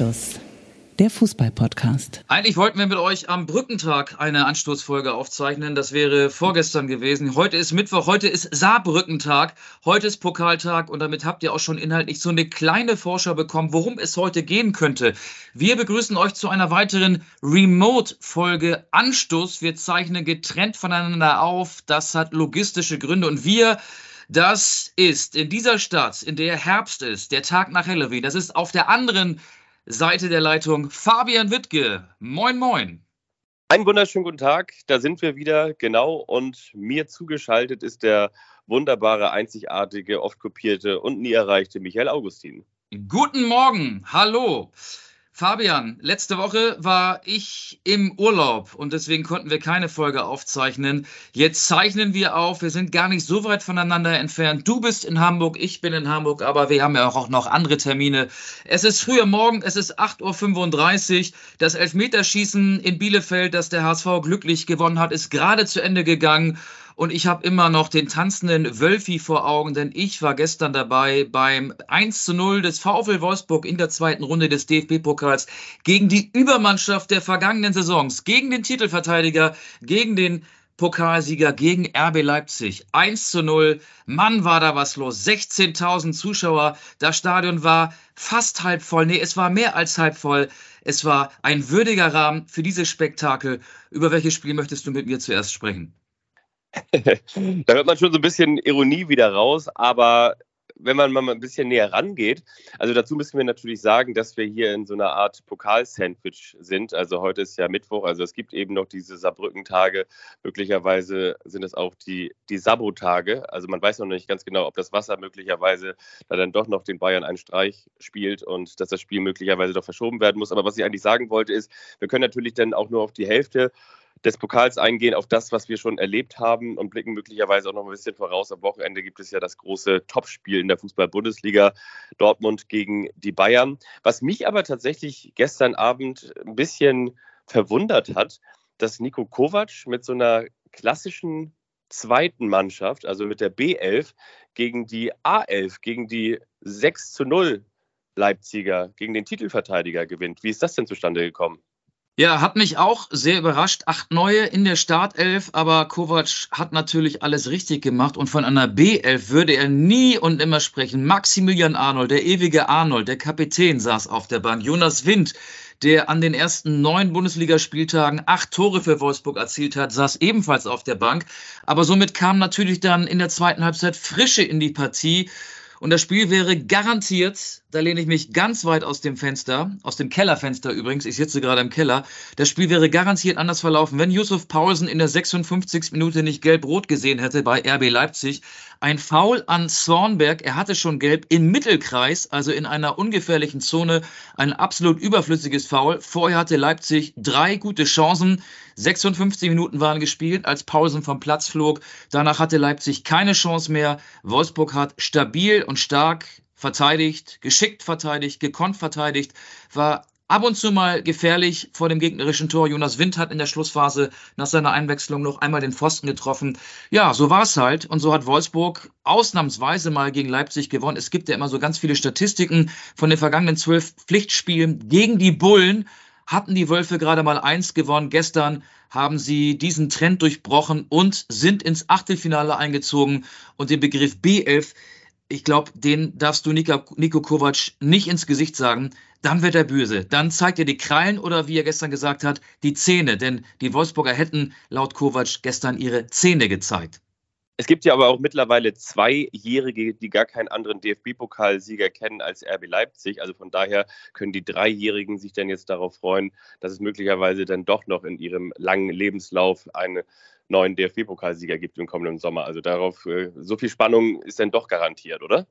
Anstoß, der Fußball-Podcast. Eigentlich wollten wir mit euch am Brückentag eine Anstoßfolge aufzeichnen. Das wäre vorgestern gewesen. Heute ist Mittwoch, heute ist Saarbrückentag, heute ist Pokaltag und damit habt ihr auch schon inhaltlich so eine kleine Vorschau bekommen, worum es heute gehen könnte. Wir begrüßen euch zu einer weiteren Remote-Folge Anstoß. Wir zeichnen getrennt voneinander auf. Das hat logistische Gründe und wir das ist in dieser Stadt, in der Herbst ist, der Tag nach Halloween. Das ist auf der anderen Seite der Leitung Fabian Wittke. Moin, moin. Einen wunderschönen guten Tag. Da sind wir wieder, genau. Und mir zugeschaltet ist der wunderbare, einzigartige, oft kopierte und nie erreichte Michael Augustin. Guten Morgen. Hallo. Fabian, letzte Woche war ich im Urlaub und deswegen konnten wir keine Folge aufzeichnen. Jetzt zeichnen wir auf. Wir sind gar nicht so weit voneinander entfernt. Du bist in Hamburg, ich bin in Hamburg, aber wir haben ja auch noch andere Termine. Es ist früher Morgen, es ist 8.35 Uhr. Das Elfmeterschießen in Bielefeld, das der HSV glücklich gewonnen hat, ist gerade zu Ende gegangen. Und ich habe immer noch den tanzenden Wölfi vor Augen, denn ich war gestern dabei beim 1 zu 0 des VfL Wolfsburg in der zweiten Runde des DFB-Pokals gegen die Übermannschaft der vergangenen Saisons, gegen den Titelverteidiger, gegen den Pokalsieger gegen RB Leipzig. 1 zu 0. Mann, war da was los. 16.000 Zuschauer. Das Stadion war fast halb voll. Nee, es war mehr als halb voll. Es war ein würdiger Rahmen für dieses Spektakel. Über welches Spiel möchtest du mit mir zuerst sprechen? da hört man schon so ein bisschen Ironie wieder raus, aber wenn man mal ein bisschen näher rangeht, also dazu müssen wir natürlich sagen, dass wir hier in so einer Art Pokal-Sandwich sind. Also heute ist ja Mittwoch, also es gibt eben noch diese Saarbrücken-Tage. Möglicherweise sind es auch die, die Sabo-Tage. Also man weiß noch nicht ganz genau, ob das Wasser möglicherweise da dann doch noch den Bayern einen Streich spielt und dass das Spiel möglicherweise doch verschoben werden muss. Aber was ich eigentlich sagen wollte, ist, wir können natürlich dann auch nur auf die Hälfte des Pokals eingehen, auf das, was wir schon erlebt haben und blicken möglicherweise auch noch ein bisschen voraus. Am Wochenende gibt es ja das große Topspiel in der Fußball-Bundesliga, Dortmund gegen die Bayern. Was mich aber tatsächlich gestern Abend ein bisschen verwundert hat, dass Nico Kovac mit so einer klassischen zweiten Mannschaft, also mit der B11, gegen die A11, gegen die 6 zu 0 Leipziger, gegen den Titelverteidiger gewinnt. Wie ist das denn zustande gekommen? Ja, hat mich auch sehr überrascht. Acht neue in der Startelf, aber Kovac hat natürlich alles richtig gemacht und von einer B11 würde er nie und immer sprechen. Maximilian Arnold, der ewige Arnold, der Kapitän, saß auf der Bank. Jonas Wind, der an den ersten neun Bundesligaspieltagen acht Tore für Wolfsburg erzielt hat, saß ebenfalls auf der Bank. Aber somit kam natürlich dann in der zweiten Halbzeit Frische in die Partie. Und das Spiel wäre garantiert, da lehne ich mich ganz weit aus dem Fenster, aus dem Kellerfenster übrigens, ich sitze gerade im Keller, das Spiel wäre garantiert anders verlaufen, wenn Yusuf Paulsen in der 56. Minute nicht gelb-rot gesehen hätte bei RB Leipzig. Ein Foul an Zornberg, er hatte schon gelb im Mittelkreis, also in einer ungefährlichen Zone, ein absolut überflüssiges Foul. Vorher hatte Leipzig drei gute Chancen. 56 Minuten waren gespielt, als Paulsen vom Platz flog. Danach hatte Leipzig keine Chance mehr. Wolfsburg hat stabil und stark verteidigt, geschickt verteidigt, gekonnt verteidigt, war ab und zu mal gefährlich vor dem gegnerischen Tor. Jonas Wind hat in der Schlussphase nach seiner Einwechslung noch einmal den Pfosten getroffen. Ja, so war es halt. Und so hat Wolfsburg ausnahmsweise mal gegen Leipzig gewonnen. Es gibt ja immer so ganz viele Statistiken von den vergangenen zwölf Pflichtspielen gegen die Bullen. Hatten die Wölfe gerade mal eins gewonnen. Gestern haben sie diesen Trend durchbrochen und sind ins Achtelfinale eingezogen. Und den Begriff B11 ich glaube, den darfst du Nico, Nico Kovac nicht ins Gesicht sagen. Dann wird er böse. Dann zeigt er die Krallen oder wie er gestern gesagt hat, die Zähne. Denn die Wolfsburger hätten laut Kovac gestern ihre Zähne gezeigt. Es gibt ja aber auch mittlerweile Zweijährige, die gar keinen anderen DFB-Pokalsieger kennen als RB Leipzig. Also von daher können die Dreijährigen sich dann jetzt darauf freuen, dass es möglicherweise dann doch noch in ihrem langen Lebenslauf eine neuen DFB-Pokalsieger gibt im kommenden Sommer. Also darauf, äh, so viel Spannung ist dann doch garantiert, oder?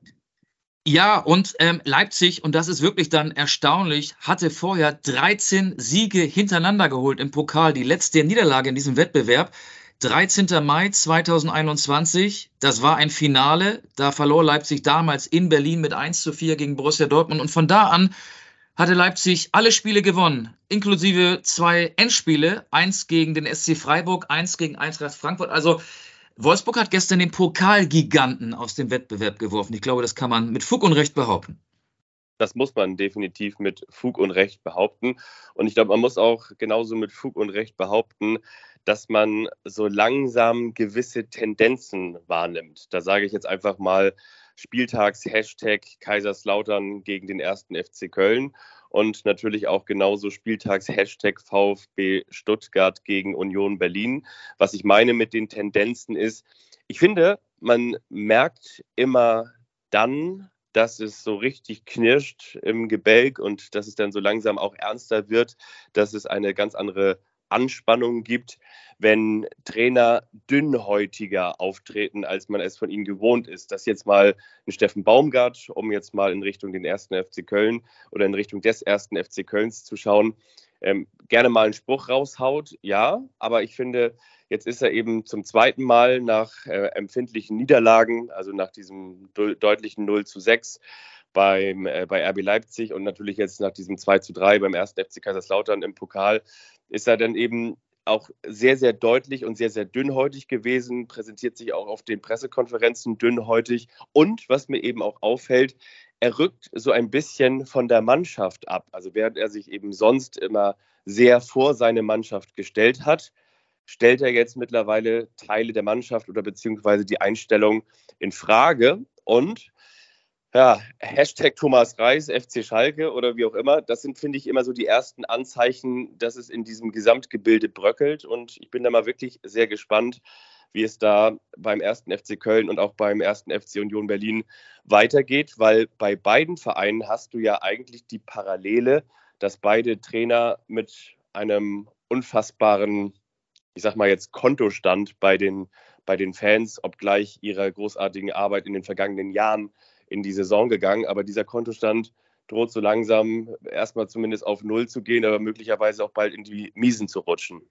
Ja, und ähm, Leipzig, und das ist wirklich dann erstaunlich, hatte vorher 13 Siege hintereinander geholt im Pokal. Die letzte Niederlage in diesem Wettbewerb. 13. Mai 2021, das war ein Finale. Da verlor Leipzig damals in Berlin mit 1 zu 4 gegen Borussia Dortmund. Und von da an hatte Leipzig alle Spiele gewonnen, inklusive zwei Endspiele, eins gegen den SC Freiburg, eins gegen Eintracht Frankfurt. Also Wolfsburg hat gestern den Pokalgiganten aus dem Wettbewerb geworfen. Ich glaube, das kann man mit Fug und Recht behaupten. Das muss man definitiv mit Fug und Recht behaupten. Und ich glaube, man muss auch genauso mit Fug und Recht behaupten, dass man so langsam gewisse Tendenzen wahrnimmt. Da sage ich jetzt einfach mal Spieltags-Hashtag Kaiserslautern gegen den ersten FC Köln und natürlich auch genauso Spieltags-Hashtag VfB Stuttgart gegen Union Berlin. Was ich meine mit den Tendenzen ist, ich finde, man merkt immer dann, dass es so richtig knirscht im Gebälk und dass es dann so langsam auch ernster wird, dass es eine ganz andere Anspannung gibt, wenn Trainer dünnhäutiger auftreten, als man es von ihnen gewohnt ist. Das jetzt mal ein Steffen Baumgart, um jetzt mal in Richtung den ersten FC Köln oder in Richtung des ersten FC Kölns zu schauen, ähm, gerne mal einen Spruch raushaut, ja, aber ich finde, jetzt ist er eben zum zweiten Mal nach äh, empfindlichen Niederlagen, also nach diesem deutlichen 0 zu 6 beim, äh, bei RB Leipzig und natürlich jetzt nach diesem 2 zu 3 beim ersten FC Kaiserslautern im Pokal, ist er dann eben auch sehr, sehr deutlich und sehr, sehr dünnhäutig gewesen, präsentiert sich auch auf den Pressekonferenzen dünnhäutig. Und was mir eben auch auffällt, er rückt so ein bisschen von der Mannschaft ab. Also während er sich eben sonst immer sehr vor seine Mannschaft gestellt hat, stellt er jetzt mittlerweile Teile der Mannschaft oder beziehungsweise die Einstellung in Frage. Und ja, Hashtag Thomas Reis, FC Schalke oder wie auch immer, das sind, finde ich, immer so die ersten Anzeichen, dass es in diesem Gesamtgebilde bröckelt. Und ich bin da mal wirklich sehr gespannt, wie es da beim ersten FC Köln und auch beim ersten FC Union Berlin weitergeht, weil bei beiden Vereinen hast du ja eigentlich die Parallele, dass beide Trainer mit einem unfassbaren, ich sag mal jetzt Kontostand bei den, bei den Fans, obgleich ihrer großartigen Arbeit in den vergangenen Jahren in die Saison gegangen. Aber dieser Kontostand droht so langsam erstmal zumindest auf Null zu gehen, aber möglicherweise auch bald in die Miesen zu rutschen.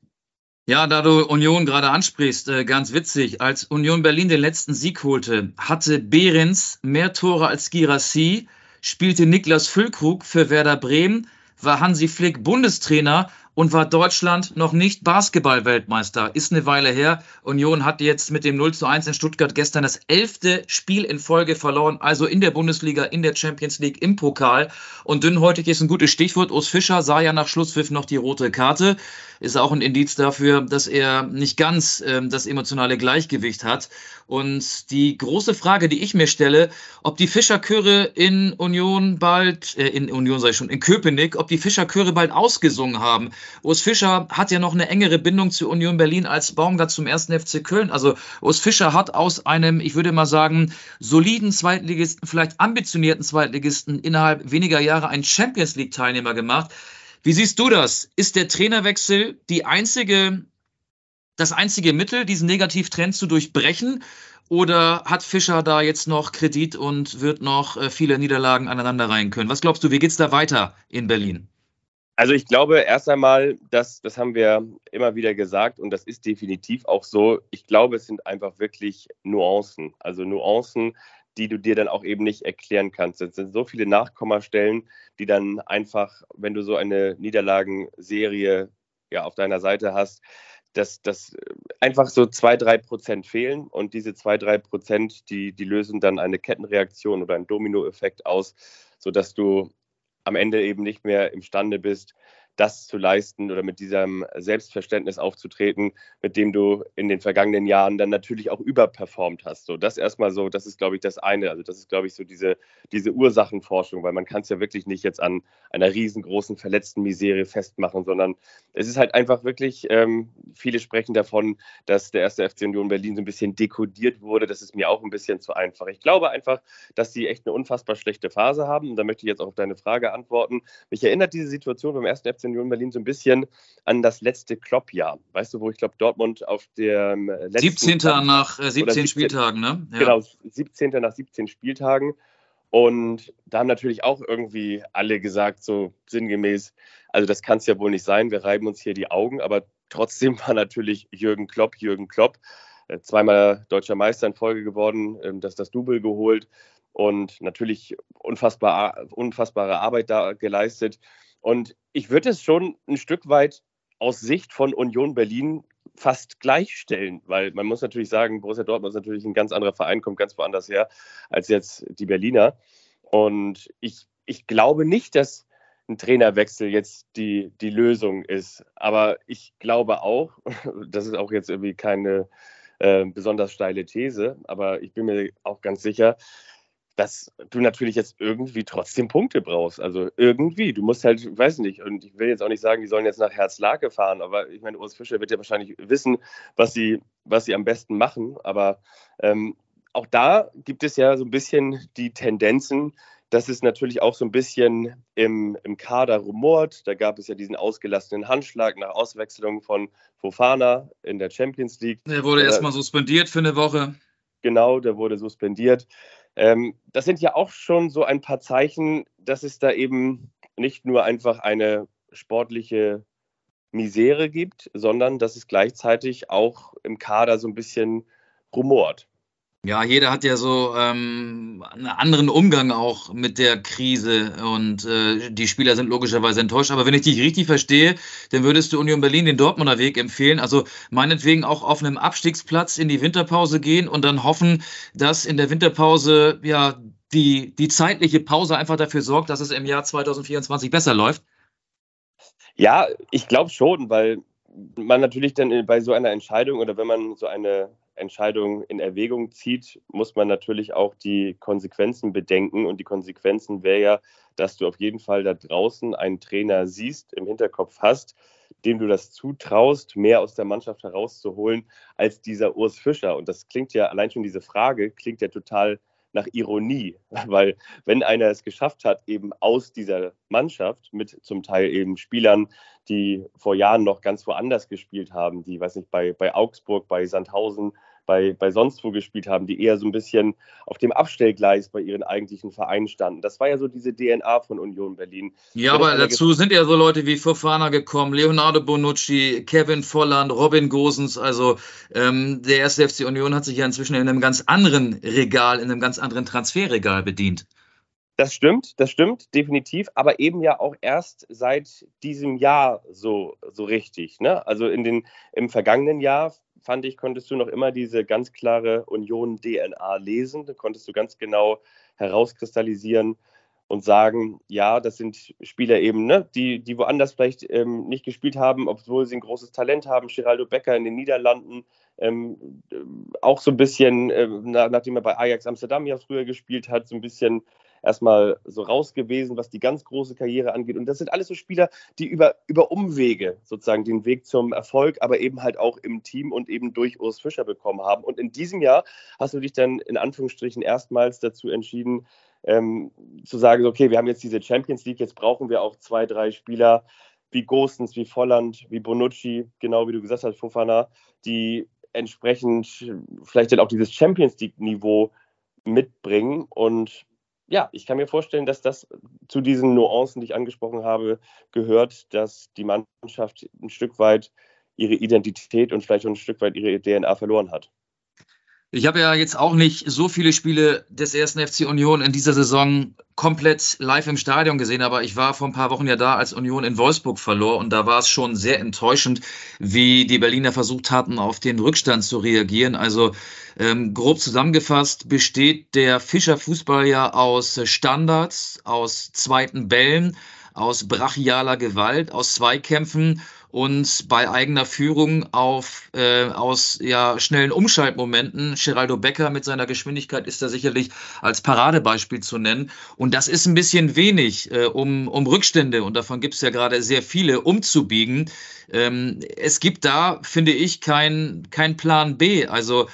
Ja, da du Union gerade ansprichst, äh, ganz witzig. Als Union Berlin den letzten Sieg holte, hatte Behrens mehr Tore als Girassi, spielte Niklas Füllkrug für Werder Bremen, war Hansi Flick Bundestrainer und war Deutschland noch nicht Basketball-Weltmeister. Ist eine Weile her. Union hat jetzt mit dem 0 zu 1 in Stuttgart gestern das elfte Spiel in Folge verloren, also in der Bundesliga, in der Champions League, im Pokal. Und dünnhäutig ist ein gutes Stichwort. Urs Fischer sah ja nach Schlusspfiff noch die rote Karte. Ist auch ein Indiz dafür, dass er nicht ganz äh, das emotionale Gleichgewicht hat. Und die große Frage, die ich mir stelle, ob die Fischerchöre in Union bald, äh, in Union sei schon, in Köpenick, ob die Fischerchöre bald ausgesungen haben. Urs Fischer hat ja noch eine engere Bindung zu Union Berlin als Baumgart zum ersten FC Köln. Also Urs Fischer hat aus einem, ich würde mal sagen, soliden Zweitligisten, vielleicht ambitionierten Zweitligisten innerhalb weniger Jahre einen Champions League Teilnehmer gemacht. Wie siehst du das? Ist der Trainerwechsel die einzige das einzige Mittel, diesen Negativtrend zu durchbrechen? Oder hat Fischer da jetzt noch Kredit und wird noch äh, viele Niederlagen aneinanderreihen können? Was glaubst du, wie geht es da weiter in Berlin? Also ich glaube erst einmal, dass, das haben wir immer wieder gesagt und das ist definitiv auch so. Ich glaube, es sind einfach wirklich Nuancen. Also Nuancen, die du dir dann auch eben nicht erklären kannst. Es sind so viele Nachkommastellen, die dann einfach, wenn du so eine Niederlagenserie ja, auf deiner Seite hast, dass, dass einfach so zwei, drei Prozent fehlen und diese zwei, drei Prozent, die, die lösen dann eine Kettenreaktion oder einen Dominoeffekt aus, sodass du am Ende eben nicht mehr imstande bist, das zu leisten oder mit diesem Selbstverständnis aufzutreten, mit dem du in den vergangenen Jahren dann natürlich auch überperformt hast. So, das erstmal so, das ist, glaube ich, das eine. Also, das ist, glaube ich, so diese, diese Ursachenforschung, weil man kann es ja wirklich nicht jetzt an einer riesengroßen verletzten Miserie festmachen, sondern es ist halt einfach wirklich, ähm, viele sprechen davon, dass der erste FC Union Berlin so ein bisschen dekodiert wurde. Das ist mir auch ein bisschen zu einfach. Ich glaube einfach, dass sie echt eine unfassbar schlechte Phase haben. Und da möchte ich jetzt auch auf deine Frage antworten. Mich erinnert diese Situation beim ersten FC Union Berlin so ein bisschen an das letzte Klopp-Jahr. Weißt du, wo ich glaube, Dortmund auf dem letzten 17. Tag, nach äh, 17, 17, Spieltagen, ne? Ja. Genau, 17. nach 17 Spieltagen. Und da haben natürlich auch irgendwie alle gesagt, so sinngemäß, also das kann es ja wohl nicht sein, wir reiben uns hier die Augen, aber trotzdem war natürlich Jürgen Klopp, Jürgen Klopp, äh, zweimal deutscher Meister in Folge geworden, ähm, das das Double geholt und natürlich unfassbar, unfassbare Arbeit da geleistet. Und ich würde es schon ein Stück weit aus Sicht von Union Berlin fast gleichstellen, weil man muss natürlich sagen, Borussia Dortmund ist natürlich ein ganz anderer Verein, kommt ganz woanders her als jetzt die Berliner. Und ich, ich glaube nicht, dass ein Trainerwechsel jetzt die, die Lösung ist. Aber ich glaube auch, das ist auch jetzt irgendwie keine äh, besonders steile These, aber ich bin mir auch ganz sicher, dass du natürlich jetzt irgendwie trotzdem Punkte brauchst. Also irgendwie, du musst halt, ich weiß nicht, und ich will jetzt auch nicht sagen, die sollen jetzt nach Herzlake fahren, aber ich meine, Urs Fischer wird ja wahrscheinlich wissen, was sie, was sie am besten machen. Aber ähm, auch da gibt es ja so ein bisschen die Tendenzen, dass es natürlich auch so ein bisschen im, im Kader rumort. Da gab es ja diesen ausgelassenen Handschlag nach Auswechslung von Fofana in der Champions League. Der wurde erstmal suspendiert für eine Woche. Genau, der wurde suspendiert. Ähm, das sind ja auch schon so ein paar Zeichen, dass es da eben nicht nur einfach eine sportliche Misere gibt, sondern dass es gleichzeitig auch im Kader so ein bisschen rumort. Ja, jeder hat ja so ähm, einen anderen Umgang auch mit der Krise und äh, die Spieler sind logischerweise enttäuscht. Aber wenn ich dich richtig verstehe, dann würdest du Union Berlin den Dortmunder Weg empfehlen. Also meinetwegen auch auf einem Abstiegsplatz in die Winterpause gehen und dann hoffen, dass in der Winterpause ja die, die zeitliche Pause einfach dafür sorgt, dass es im Jahr 2024 besser läuft. Ja, ich glaube schon, weil man natürlich dann bei so einer Entscheidung oder wenn man so eine Entscheidung in Erwägung zieht, muss man natürlich auch die Konsequenzen bedenken. Und die Konsequenzen wäre ja, dass du auf jeden Fall da draußen einen Trainer siehst, im Hinterkopf hast, dem du das zutraust, mehr aus der Mannschaft herauszuholen als dieser Urs Fischer. Und das klingt ja, allein schon diese Frage, klingt ja total nach Ironie, weil wenn einer es geschafft hat, eben aus dieser Mannschaft mit zum Teil eben Spielern, die vor Jahren noch ganz woanders gespielt haben, die, weiß nicht, bei, bei Augsburg, bei Sandhausen, bei, bei sonst wo gespielt haben, die eher so ein bisschen auf dem Abstellgleis bei ihren eigentlichen Vereinen standen. Das war ja so diese DNA von Union Berlin. Ja, aber dazu sind ja so Leute wie Fofana gekommen, Leonardo Bonucci, Kevin Volland, Robin Gosens. Also ähm, der erste FC Union hat sich ja inzwischen in einem ganz anderen Regal, in einem ganz anderen Transferregal bedient. Das stimmt, das stimmt, definitiv, aber eben ja auch erst seit diesem Jahr so, so richtig. Ne? Also in den, im vergangenen Jahr fand ich, konntest du noch immer diese ganz klare Union-DNA lesen. Da konntest du ganz genau herauskristallisieren und sagen, ja, das sind Spieler eben, ne, die, die woanders vielleicht ähm, nicht gespielt haben, obwohl sie ein großes Talent haben. Geraldo Becker in den Niederlanden, ähm, auch so ein bisschen, äh, nachdem er bei Ajax Amsterdam ja früher gespielt hat, so ein bisschen erstmal so raus gewesen, was die ganz große Karriere angeht. Und das sind alles so Spieler, die über, über Umwege sozusagen den Weg zum Erfolg, aber eben halt auch im Team und eben durch Urs Fischer bekommen haben. Und in diesem Jahr hast du dich dann in Anführungsstrichen erstmals dazu entschieden, ähm, zu sagen, okay, wir haben jetzt diese Champions League, jetzt brauchen wir auch zwei, drei Spieler wie Gostens, wie Volland, wie Bonucci, genau wie du gesagt hast, Fofana, die entsprechend vielleicht dann auch dieses Champions League-Niveau mitbringen. Und ja, ich kann mir vorstellen, dass das zu diesen Nuancen, die ich angesprochen habe, gehört, dass die Mannschaft ein Stück weit ihre Identität und vielleicht auch ein Stück weit ihre DNA verloren hat. Ich habe ja jetzt auch nicht so viele Spiele des ersten FC Union in dieser Saison komplett live im Stadion gesehen, aber ich war vor ein paar Wochen ja da, als Union in Wolfsburg verlor und da war es schon sehr enttäuschend, wie die Berliner versucht hatten, auf den Rückstand zu reagieren. Also ähm, grob zusammengefasst besteht der Fischer Fußball ja aus Standards, aus zweiten Bällen, aus brachialer Gewalt, aus Zweikämpfen und bei eigener Führung auf äh, aus ja schnellen Umschaltmomenten. Geraldo Becker mit seiner Geschwindigkeit ist da sicherlich als Paradebeispiel zu nennen. Und das ist ein bisschen wenig, äh, um, um Rückstände, und davon gibt es ja gerade sehr viele, umzubiegen. Ähm, es gibt da, finde ich, kein, kein Plan B. Also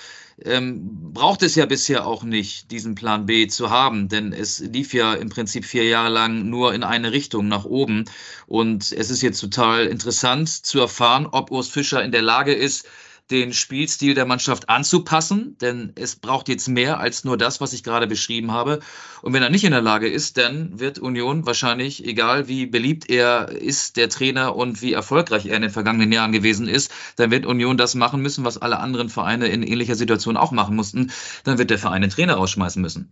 ähm, braucht es ja bisher auch nicht, diesen Plan B zu haben, denn es lief ja im Prinzip vier Jahre lang nur in eine Richtung nach oben. Und es ist jetzt total interessant zu erfahren, ob Urs Fischer in der Lage ist, den Spielstil der Mannschaft anzupassen, denn es braucht jetzt mehr als nur das, was ich gerade beschrieben habe. Und wenn er nicht in der Lage ist, dann wird Union wahrscheinlich, egal wie beliebt er ist, der Trainer und wie erfolgreich er in den vergangenen Jahren gewesen ist, dann wird Union das machen müssen, was alle anderen Vereine in ähnlicher Situation auch machen mussten. Dann wird der Verein den Trainer rausschmeißen müssen.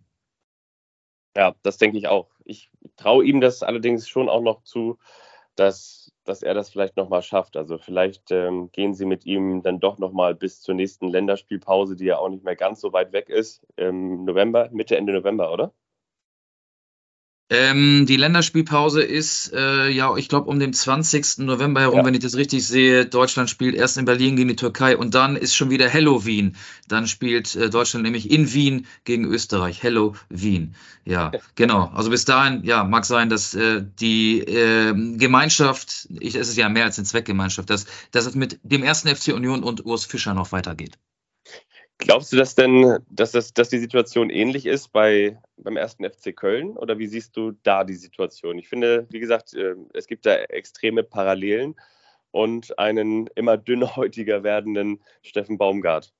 Ja, das denke ich auch. Ich traue ihm das allerdings schon auch noch zu, dass dass er das vielleicht nochmal schafft. Also vielleicht ähm, gehen sie mit ihm dann doch nochmal bis zur nächsten Länderspielpause, die ja auch nicht mehr ganz so weit weg ist, im November, Mitte, Ende November, oder? Ähm, die Länderspielpause ist, äh, ja, ich glaube, um den 20. November herum, ja. wenn ich das richtig sehe. Deutschland spielt erst in Berlin gegen die Türkei und dann ist schon wieder Hello Wien. Dann spielt äh, Deutschland nämlich in Wien gegen Österreich. Hello Wien. Ja, genau. Also bis dahin, ja, mag sein, dass äh, die äh, Gemeinschaft, ich, es ist ja mehr als eine Zweckgemeinschaft, dass, dass es mit dem ersten FC Union und Urs Fischer noch weitergeht. Glaubst du das denn, dass, das, dass die Situation ähnlich ist bei, beim ersten FC Köln oder wie siehst du da die Situation? Ich finde, wie gesagt, äh, es gibt da extreme Parallelen und einen immer dünnhäutiger werdenden Steffen Baumgart.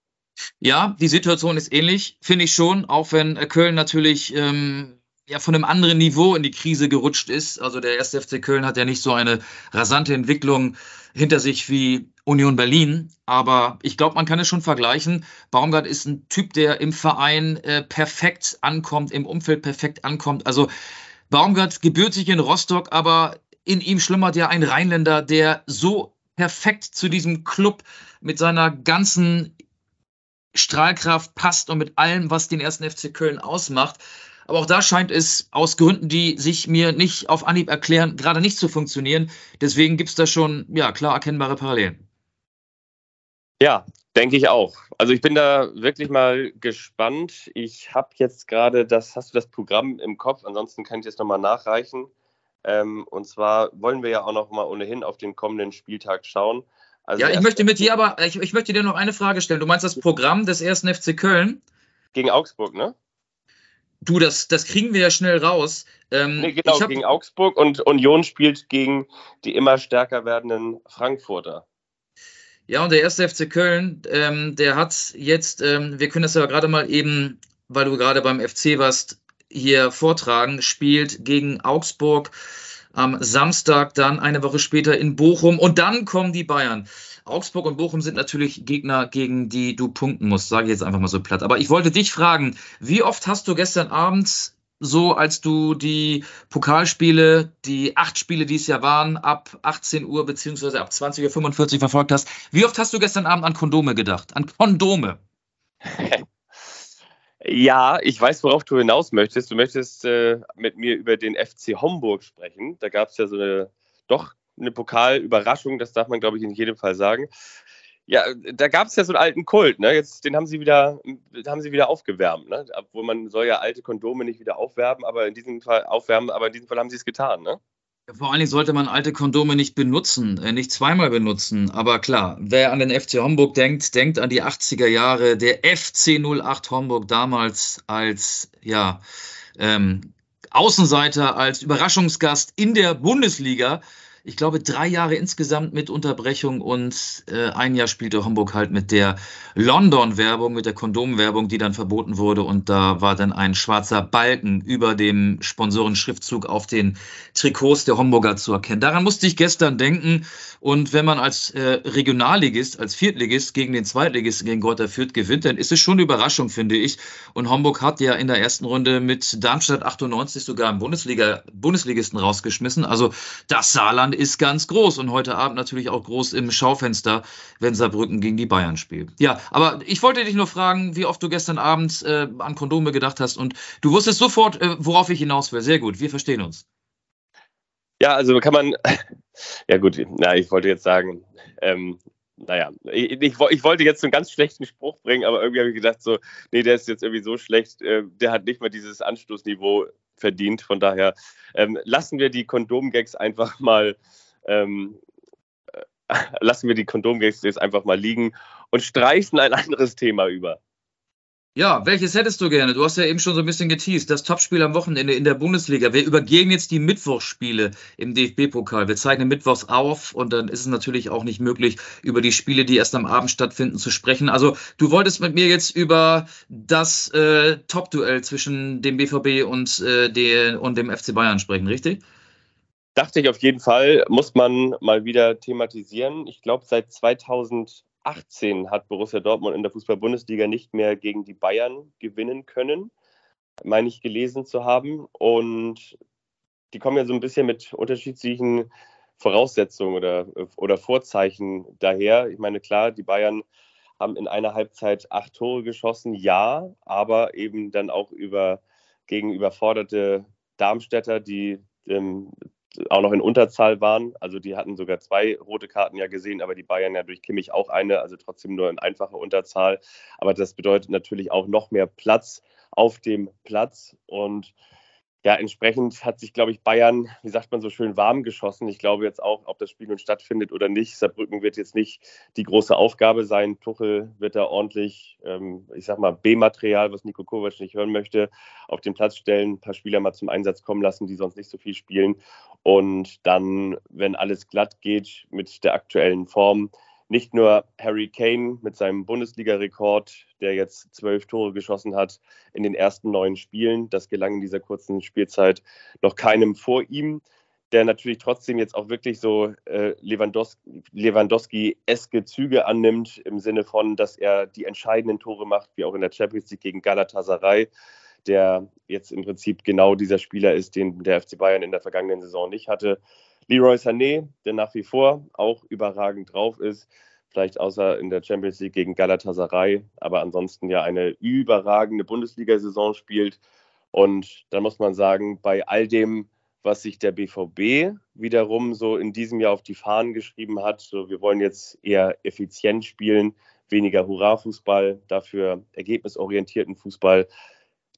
Ja, die Situation ist ähnlich, finde ich schon, auch wenn Köln natürlich ähm, ja von einem anderen Niveau in die Krise gerutscht ist. Also der erste FC Köln hat ja nicht so eine rasante Entwicklung hinter sich wie Union Berlin. Aber ich glaube, man kann es schon vergleichen. Baumgart ist ein Typ, der im Verein äh, perfekt ankommt, im Umfeld perfekt ankommt. Also Baumgart gebührt sich in Rostock, aber in ihm schlummert ja ein Rheinländer, der so perfekt zu diesem Club mit seiner ganzen Strahlkraft passt und mit allem, was den ersten FC Köln ausmacht. Aber auch da scheint es aus Gründen, die sich mir nicht auf Anhieb erklären, gerade nicht zu funktionieren. Deswegen gibt es da schon ja, klar erkennbare Parallelen. Ja, denke ich auch. Also ich bin da wirklich mal gespannt. Ich habe jetzt gerade das, hast du das Programm im Kopf? Ansonsten kann ich es nochmal nachreichen. Ähm, und zwar wollen wir ja auch noch mal ohnehin auf den kommenden Spieltag schauen. Also ja, ich möchte mit dir aber, ich, ich möchte dir noch eine Frage stellen. Du meinst das Programm des ersten FC Köln? Gegen Augsburg, ne? Du, das, das kriegen wir ja schnell raus. Ähm, nee, genau, hab, gegen Augsburg und Union spielt gegen die immer stärker werdenden Frankfurter. Ja, und der erste FC Köln, ähm, der hat jetzt, ähm, wir können das ja gerade mal eben, weil du gerade beim FC warst, hier vortragen, spielt gegen Augsburg am Samstag, dann eine Woche später in Bochum und dann kommen die Bayern. Augsburg und Bochum sind natürlich Gegner, gegen die du punkten musst, sage ich jetzt einfach mal so platt. Aber ich wollte dich fragen, wie oft hast du gestern Abend so, als du die Pokalspiele, die acht Spiele, die es ja waren, ab 18 Uhr beziehungsweise ab 20.45 Uhr verfolgt hast, wie oft hast du gestern Abend an Kondome gedacht? An Kondome? Ja, ich weiß, worauf du hinaus möchtest. Du möchtest äh, mit mir über den FC Homburg sprechen. Da gab es ja so eine doch eine Pokalüberraschung, das darf man, glaube ich, in jedem Fall sagen. Ja, da gab es ja so einen alten Kult, ne? Jetzt, den haben sie wieder, haben sie wieder aufgewärmt, ne? Obwohl man soll ja alte Kondome nicht wieder aufwärmen, aber in diesem Fall aufwärmen, aber in diesem Fall haben sie es getan, ne? Vor allen Dingen sollte man alte Kondome nicht benutzen, äh, nicht zweimal benutzen. Aber klar, wer an den FC Homburg denkt, denkt an die 80er Jahre. Der FC 08 Homburg damals als ja, ähm, Außenseiter, als Überraschungsgast in der Bundesliga ich glaube, drei Jahre insgesamt mit Unterbrechung und äh, ein Jahr spielte Homburg halt mit der London-Werbung, mit der Kondomwerbung, die dann verboten wurde. Und da war dann ein schwarzer Balken über dem Sponsorenschriftzug auf den Trikots der Homburger zu erkennen. Daran musste ich gestern denken. Und wenn man als äh, Regionalligist, als Viertligist gegen den Zweitligisten, gegen Greuther Fürth gewinnt, dann ist es schon eine Überraschung, finde ich. Und Homburg hat ja in der ersten Runde mit Darmstadt 98 sogar einen Bundesliga, Bundesligisten rausgeschmissen. Also das Saarland ist ganz groß und heute Abend natürlich auch groß im Schaufenster, wenn Saarbrücken gegen die Bayern spielt. Ja, aber ich wollte dich nur fragen, wie oft du gestern Abend äh, an Kondome gedacht hast und du wusstest sofort, äh, worauf ich hinaus will. Sehr gut, wir verstehen uns. Ja, also kann man, ja gut, na, ich wollte jetzt sagen, ähm, naja, ich, ich, ich, wollte jetzt einen ganz schlechten Spruch bringen, aber irgendwie habe ich gedacht, so, nee, der ist jetzt irgendwie so schlecht, äh, der hat nicht mal dieses Anstoßniveau verdient. Von daher ähm, lassen wir die Kondomgags einfach mal. Ähm, äh, lassen wir die Kondomgags jetzt einfach mal liegen und streichen ein anderes Thema über. Ja, welches hättest du gerne? Du hast ja eben schon so ein bisschen geteased. Das Topspiel am Wochenende in der Bundesliga. Wir übergehen jetzt die Mittwochsspiele im DFB-Pokal. Wir zeichnen Mittwochs auf und dann ist es natürlich auch nicht möglich, über die Spiele, die erst am Abend stattfinden, zu sprechen. Also du wolltest mit mir jetzt über das äh, Top-Duell zwischen dem BVB und, äh, den, und dem FC Bayern sprechen, richtig? Dachte ich auf jeden Fall, muss man mal wieder thematisieren. Ich glaube, seit 2000 18 hat Borussia Dortmund in der Fußball-Bundesliga nicht mehr gegen die Bayern gewinnen können, meine ich gelesen zu haben. Und die kommen ja so ein bisschen mit unterschiedlichen Voraussetzungen oder, oder Vorzeichen daher. Ich meine, klar, die Bayern haben in einer Halbzeit acht Tore geschossen, ja, aber eben dann auch über gegen überforderte Darmstädter, die ähm, auch noch in Unterzahl waren. Also die hatten sogar zwei rote Karten ja gesehen, aber die Bayern ja durch Kimmich auch eine, also trotzdem nur in einfacher Unterzahl. Aber das bedeutet natürlich auch noch mehr Platz auf dem Platz und ja, entsprechend hat sich, glaube ich, Bayern, wie sagt man so schön, warm geschossen. Ich glaube jetzt auch, ob das Spiel nun stattfindet oder nicht. Saarbrücken wird jetzt nicht die große Aufgabe sein. Tuchel wird da ordentlich, ähm, ich sag mal, B-Material, was Nico Kovac nicht hören möchte, auf den Platz stellen, ein paar Spieler mal zum Einsatz kommen lassen, die sonst nicht so viel spielen. Und dann, wenn alles glatt geht mit der aktuellen Form, nicht nur Harry Kane mit seinem Bundesliga-Rekord, der jetzt zwölf Tore geschossen hat in den ersten neun Spielen. Das gelang in dieser kurzen Spielzeit noch keinem vor ihm, der natürlich trotzdem jetzt auch wirklich so äh, Lewandowski-eske Züge annimmt, im Sinne von, dass er die entscheidenden Tore macht, wie auch in der Champions League gegen Galatasaray, der jetzt im Prinzip genau dieser Spieler ist, den der FC Bayern in der vergangenen Saison nicht hatte. Leroy Sané, der nach wie vor auch überragend drauf ist, vielleicht außer in der Champions League gegen Galatasaray, aber ansonsten ja eine überragende Bundesliga-Saison spielt. Und da muss man sagen, bei all dem, was sich der BVB wiederum so in diesem Jahr auf die Fahnen geschrieben hat, so wir wollen jetzt eher effizient spielen, weniger Hurra-Fußball, dafür ergebnisorientierten Fußball,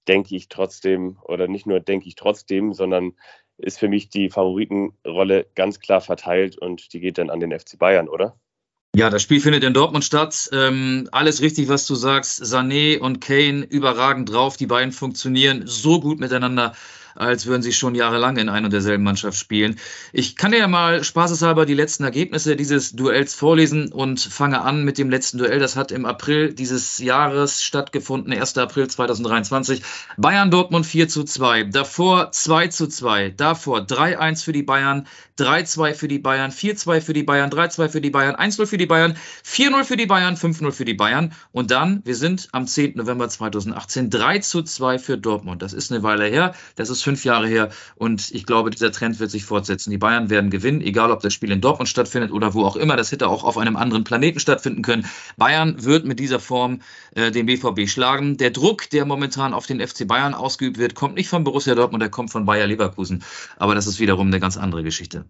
denke ich trotzdem, oder nicht nur denke ich trotzdem, sondern ist für mich die Favoritenrolle ganz klar verteilt und die geht dann an den FC Bayern, oder? Ja, das Spiel findet in Dortmund statt. Ähm, alles richtig, was du sagst. Sané und Kane überragend drauf. Die beiden funktionieren so gut miteinander als würden sie schon jahrelang in ein und derselben Mannschaft spielen. Ich kann dir ja mal spaßeshalber die letzten Ergebnisse dieses Duells vorlesen und fange an mit dem letzten Duell. Das hat im April dieses Jahres stattgefunden, 1. April 2023. Bayern Dortmund 4 zu 2, davor 2 zu 2, davor 3-1 für die Bayern, 3-2 für die Bayern, 4-2 für die Bayern, 3-2 für die Bayern, 1-0 für die Bayern, 4-0 für die Bayern, 5-0 für die Bayern und dann, wir sind am 10. November 2018, 3 zu 2 für Dortmund. Das ist eine Weile her. Das ist fünf Jahre her. Und ich glaube, dieser Trend wird sich fortsetzen. Die Bayern werden gewinnen, egal ob das Spiel in Dortmund stattfindet oder wo auch immer. Das hätte auch auf einem anderen Planeten stattfinden können. Bayern wird mit dieser Form äh, den BVB schlagen. Der Druck, der momentan auf den FC Bayern ausgeübt wird, kommt nicht von Borussia Dortmund, der kommt von Bayer Leverkusen. Aber das ist wiederum eine ganz andere Geschichte.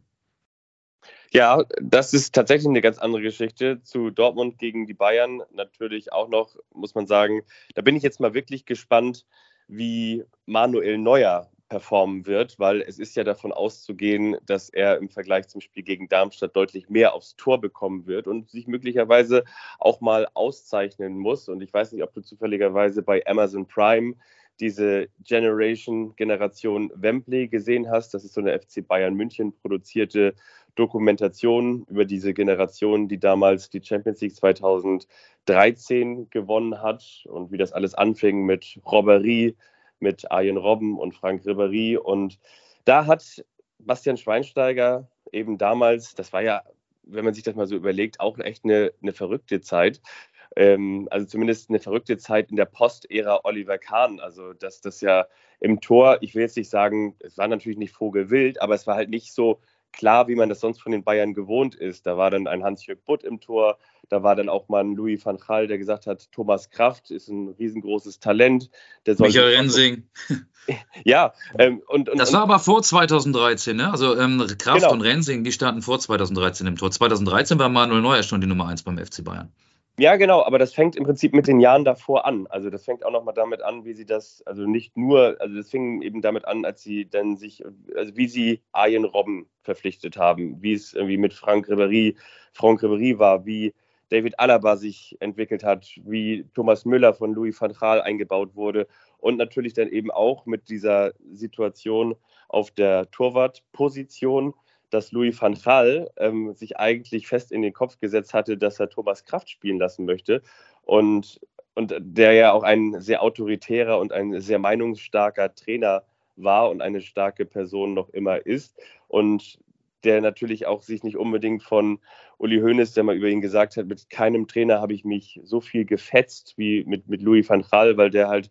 Ja, das ist tatsächlich eine ganz andere Geschichte. Zu Dortmund gegen die Bayern natürlich auch noch, muss man sagen, da bin ich jetzt mal wirklich gespannt, wie Manuel Neuer performen wird, weil es ist ja davon auszugehen, dass er im Vergleich zum Spiel gegen Darmstadt deutlich mehr aufs Tor bekommen wird und sich möglicherweise auch mal auszeichnen muss. Und ich weiß nicht, ob du zufälligerweise bei Amazon Prime diese Generation Generation Wembley gesehen hast. Das ist so eine FC Bayern München produzierte Dokumentation über diese Generation, die damals die Champions League 2013 gewonnen hat und wie das alles anfing mit Robberie, mit Arjen Robben und Frank Ribéry. Und da hat Bastian Schweinsteiger eben damals, das war ja, wenn man sich das mal so überlegt, auch echt eine, eine verrückte Zeit. Ähm, also zumindest eine verrückte Zeit in der Post-Ära Oliver Kahn. Also, dass das ja im Tor, ich will jetzt nicht sagen, es war natürlich nicht vogelwild, aber es war halt nicht so klar, wie man das sonst von den Bayern gewohnt ist. Da war dann ein Hans-Jörg Butt im Tor, da war dann auch mal ein Louis van Gaal, der gesagt hat, Thomas Kraft ist ein riesengroßes Talent. Der Michael Rensing. ja. Ähm, und, und, das war aber vor 2013, ne? Also ähm, Kraft genau. und Rensing, die standen vor 2013 im Tor. 2013 war Manuel Neuer schon die Nummer 1 beim FC Bayern. Ja, genau, aber das fängt im Prinzip mit den Jahren davor an. Also das fängt auch nochmal damit an, wie sie das, also nicht nur, also das fing eben damit an, als sie dann sich, also wie sie Arjen Robben verpflichtet haben, wie es irgendwie mit Frank Ribéry, Frank Ribéry war, wie David Alaba sich entwickelt hat, wie Thomas Müller von Louis van Gaal eingebaut wurde und natürlich dann eben auch mit dieser Situation auf der Torwartposition, dass Louis van Gaal ähm, sich eigentlich fest in den Kopf gesetzt hatte, dass er Thomas Kraft spielen lassen möchte. Und, und der ja auch ein sehr autoritärer und ein sehr meinungsstarker Trainer war und eine starke Person noch immer ist. Und der natürlich auch sich nicht unbedingt von Uli Hoeneß, der mal über ihn gesagt hat, mit keinem Trainer habe ich mich so viel gefetzt wie mit, mit Louis van Gaal, weil der halt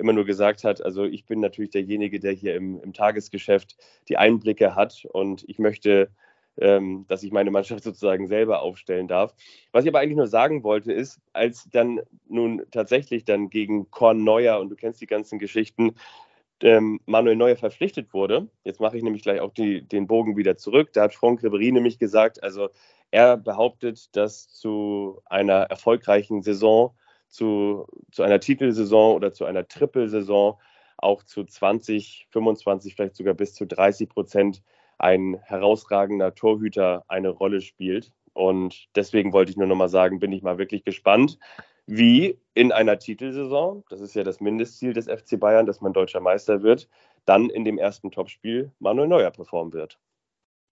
immer nur gesagt hat, also ich bin natürlich derjenige, der hier im, im Tagesgeschäft die Einblicke hat und ich möchte, ähm, dass ich meine Mannschaft sozusagen selber aufstellen darf. Was ich aber eigentlich nur sagen wollte, ist, als dann nun tatsächlich dann gegen Korn Neuer und du kennst die ganzen Geschichten, ähm, Manuel Neuer verpflichtet wurde, jetzt mache ich nämlich gleich auch die, den Bogen wieder zurück, da hat Franck Ribéry nämlich gesagt, also er behauptet, dass zu einer erfolgreichen Saison, zu, zu einer Titelsaison oder zu einer Trippelsaison auch zu 20, 25, vielleicht sogar bis zu 30 Prozent ein herausragender Torhüter eine Rolle spielt. Und deswegen wollte ich nur noch mal sagen, bin ich mal wirklich gespannt, wie in einer Titelsaison, das ist ja das Mindestziel des FC Bayern, dass man deutscher Meister wird, dann in dem ersten Topspiel Manuel Neuer performen wird.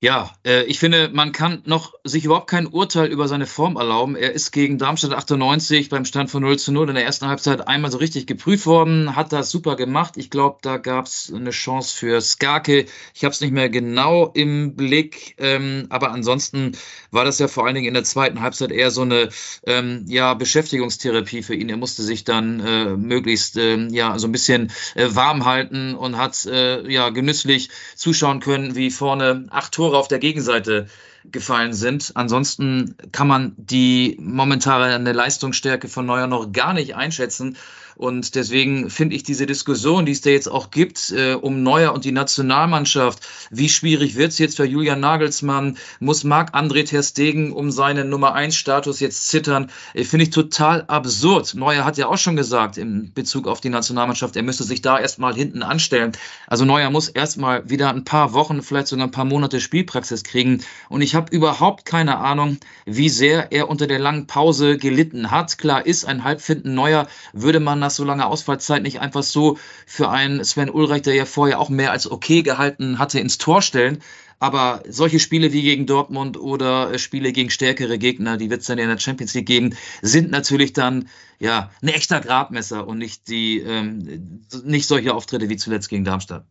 Ja, äh, ich finde, man kann noch sich überhaupt kein Urteil über seine Form erlauben. Er ist gegen Darmstadt 98 beim Stand von 0 zu 0 in der ersten Halbzeit einmal so richtig geprüft worden, hat das super gemacht. Ich glaube, da gab es eine Chance für Skarke. Ich habe es nicht mehr genau im Blick, ähm, aber ansonsten war das ja vor allen Dingen in der zweiten Halbzeit eher so eine ähm, ja, Beschäftigungstherapie für ihn. Er musste sich dann äh, möglichst äh, ja, so ein bisschen äh, warm halten und hat äh, ja genüsslich zuschauen können, wie vorne acht Tore Tore auf der Gegenseite gefallen sind. Ansonsten kann man die momentane Leistungsstärke von Neuer noch gar nicht einschätzen. Und deswegen finde ich diese Diskussion, die es da jetzt auch gibt, äh, um Neuer und die Nationalmannschaft, wie schwierig wird es jetzt für Julian Nagelsmann? Muss Marc-André Ter Stegen um seinen Nummer 1 Status jetzt zittern? Äh, finde ich total absurd. Neuer hat ja auch schon gesagt in Bezug auf die Nationalmannschaft, er müsste sich da erstmal hinten anstellen. Also Neuer muss erstmal wieder ein paar Wochen, vielleicht sogar ein paar Monate Spielpraxis kriegen. Und ich habe überhaupt keine Ahnung, wie sehr er unter der langen Pause gelitten hat. Klar ist, ein Halbfinden Neuer würde man nach so langer Ausfallzeit nicht einfach so für einen Sven Ulreich, der ja vorher auch mehr als okay gehalten hatte, ins Tor stellen. Aber solche Spiele wie gegen Dortmund oder äh, Spiele gegen stärkere Gegner, die wird es dann in der Champions League geben, sind natürlich dann ja ein echter Gradmesser und nicht die ähm, nicht solche Auftritte wie zuletzt gegen Darmstadt.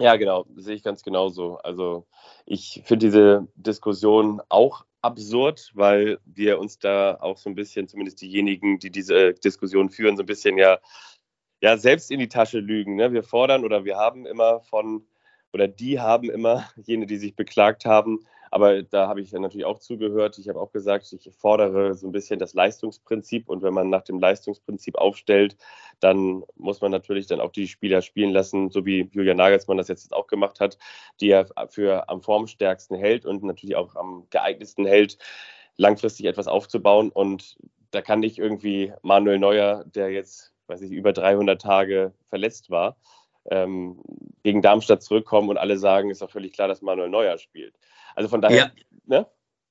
Ja, genau, sehe ich ganz genauso. Also ich finde diese Diskussion auch absurd, weil wir uns da auch so ein bisschen, zumindest diejenigen, die diese Diskussion führen, so ein bisschen ja, ja selbst in die Tasche lügen. Ne? Wir fordern oder wir haben immer von, oder die haben immer, jene, die sich beklagt haben, aber da habe ich natürlich auch zugehört. Ich habe auch gesagt, ich fordere so ein bisschen das Leistungsprinzip. Und wenn man nach dem Leistungsprinzip aufstellt, dann muss man natürlich dann auch die Spieler spielen lassen, so wie Julian Nagelsmann das jetzt auch gemacht hat, die er für am formstärksten hält und natürlich auch am geeignetsten hält, langfristig etwas aufzubauen. Und da kann nicht irgendwie Manuel Neuer, der jetzt, weiß ich, über 300 Tage verletzt war, ähm, gegen Darmstadt zurückkommen und alle sagen, ist doch völlig klar, dass Manuel Neuer spielt. Also von daher, ja. ne?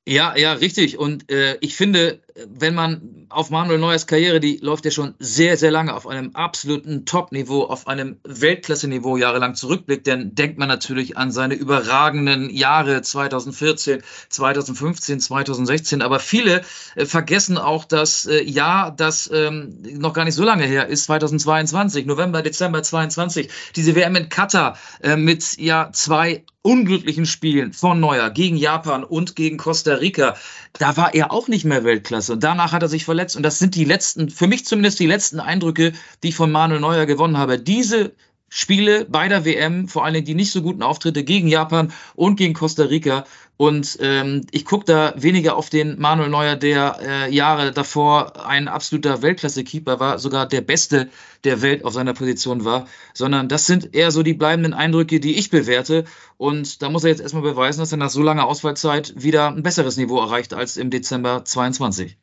Ja, ja, richtig. Und äh, ich finde, wenn man auf Manuel Neuers Karriere, die läuft ja schon sehr, sehr lange auf einem absoluten Top-Niveau, auf einem Weltklasse-Niveau jahrelang zurückblickt, dann denkt man natürlich an seine überragenden Jahre 2014, 2015, 2016. Aber viele äh, vergessen auch das äh, Jahr, das ähm, noch gar nicht so lange her ist, 2022, November, Dezember 22, diese WM in Katar äh, mit ja zwei unglücklichen Spielen von Neuer gegen Japan und gegen Costa Rica, da war er auch nicht mehr Weltklasse. Und danach hat er sich verletzt. Und das sind die letzten, für mich zumindest die letzten Eindrücke, die ich von Manuel Neuer gewonnen habe. Diese Spiele bei der WM, vor allem die nicht so guten Auftritte gegen Japan und gegen Costa Rica. Und ähm, ich gucke da weniger auf den Manuel Neuer, der äh, Jahre davor ein absoluter Weltklasse-Keeper war, sogar der Beste der Welt auf seiner Position war, sondern das sind eher so die bleibenden Eindrücke, die ich bewerte. Und da muss er jetzt erstmal beweisen, dass er nach so langer Ausfallzeit wieder ein besseres Niveau erreicht als im Dezember 22.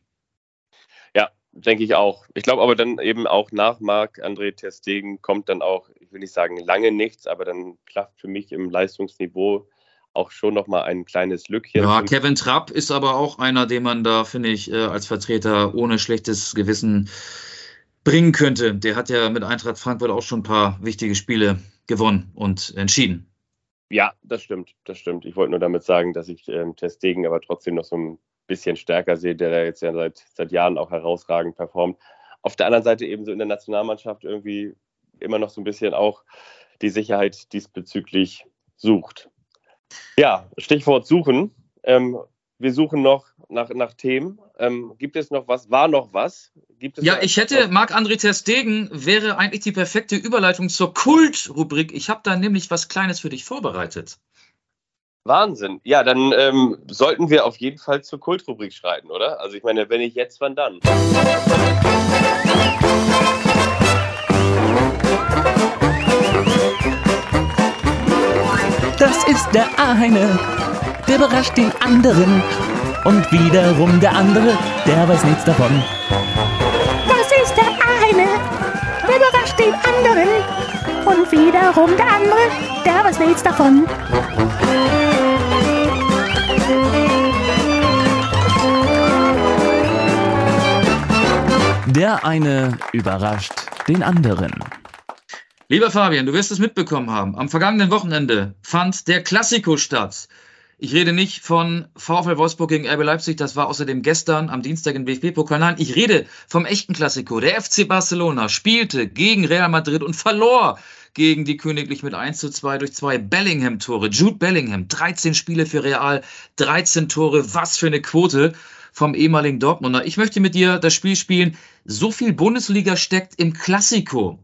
Ja, denke ich auch. Ich glaube aber dann eben auch nach Marc-André Terstegen kommt dann auch, will nicht sagen lange nichts, aber dann klafft für mich im Leistungsniveau auch schon noch mal ein kleines Lückchen. Ja, Kevin Trapp ist aber auch einer, den man da, finde ich, äh, als Vertreter ohne schlechtes Gewissen bringen könnte. Der hat ja mit Eintracht Frankfurt auch schon ein paar wichtige Spiele gewonnen und entschieden. Ja, das stimmt, das stimmt. Ich wollte nur damit sagen, dass ich ähm, Testegen aber trotzdem noch so ein bisschen stärker sehe, der da jetzt ja seit, seit Jahren auch herausragend performt. Auf der anderen Seite eben so in der Nationalmannschaft irgendwie immer noch so ein bisschen auch die Sicherheit diesbezüglich sucht. Ja, Stichwort suchen. Ähm, wir suchen noch nach, nach Themen. Ähm, gibt es noch was? War noch was? Gibt es ja, ich hätte, Marc-André Ter Stegen wäre eigentlich die perfekte Überleitung zur Kult-Rubrik. Ich habe da nämlich was Kleines für dich vorbereitet. Wahnsinn. Ja, dann ähm, sollten wir auf jeden Fall zur Kultrubrik schreiten, oder? Also ich meine, wenn nicht jetzt, wann dann? Ist der eine, der überrascht den anderen. Und wiederum der andere, der weiß nichts davon. Das ist der eine, der überrascht den anderen. Und wiederum der andere, der weiß nichts davon. Der eine überrascht den anderen. Lieber Fabian, du wirst es mitbekommen haben. Am vergangenen Wochenende fand der Klassiko statt. Ich rede nicht von VfL Wolfsburg gegen RB Leipzig, das war außerdem gestern am Dienstag im DFB-Pokal. Nein, ich rede vom echten Klassiko. Der FC Barcelona spielte gegen Real Madrid und verlor gegen die Königlich mit 1 zu 2 durch zwei Bellingham-Tore. Jude Bellingham, 13 Spiele für Real, 13 Tore, was für eine Quote vom ehemaligen Dortmunder. Ich möchte mit dir das Spiel spielen. So viel Bundesliga steckt im Klassiko.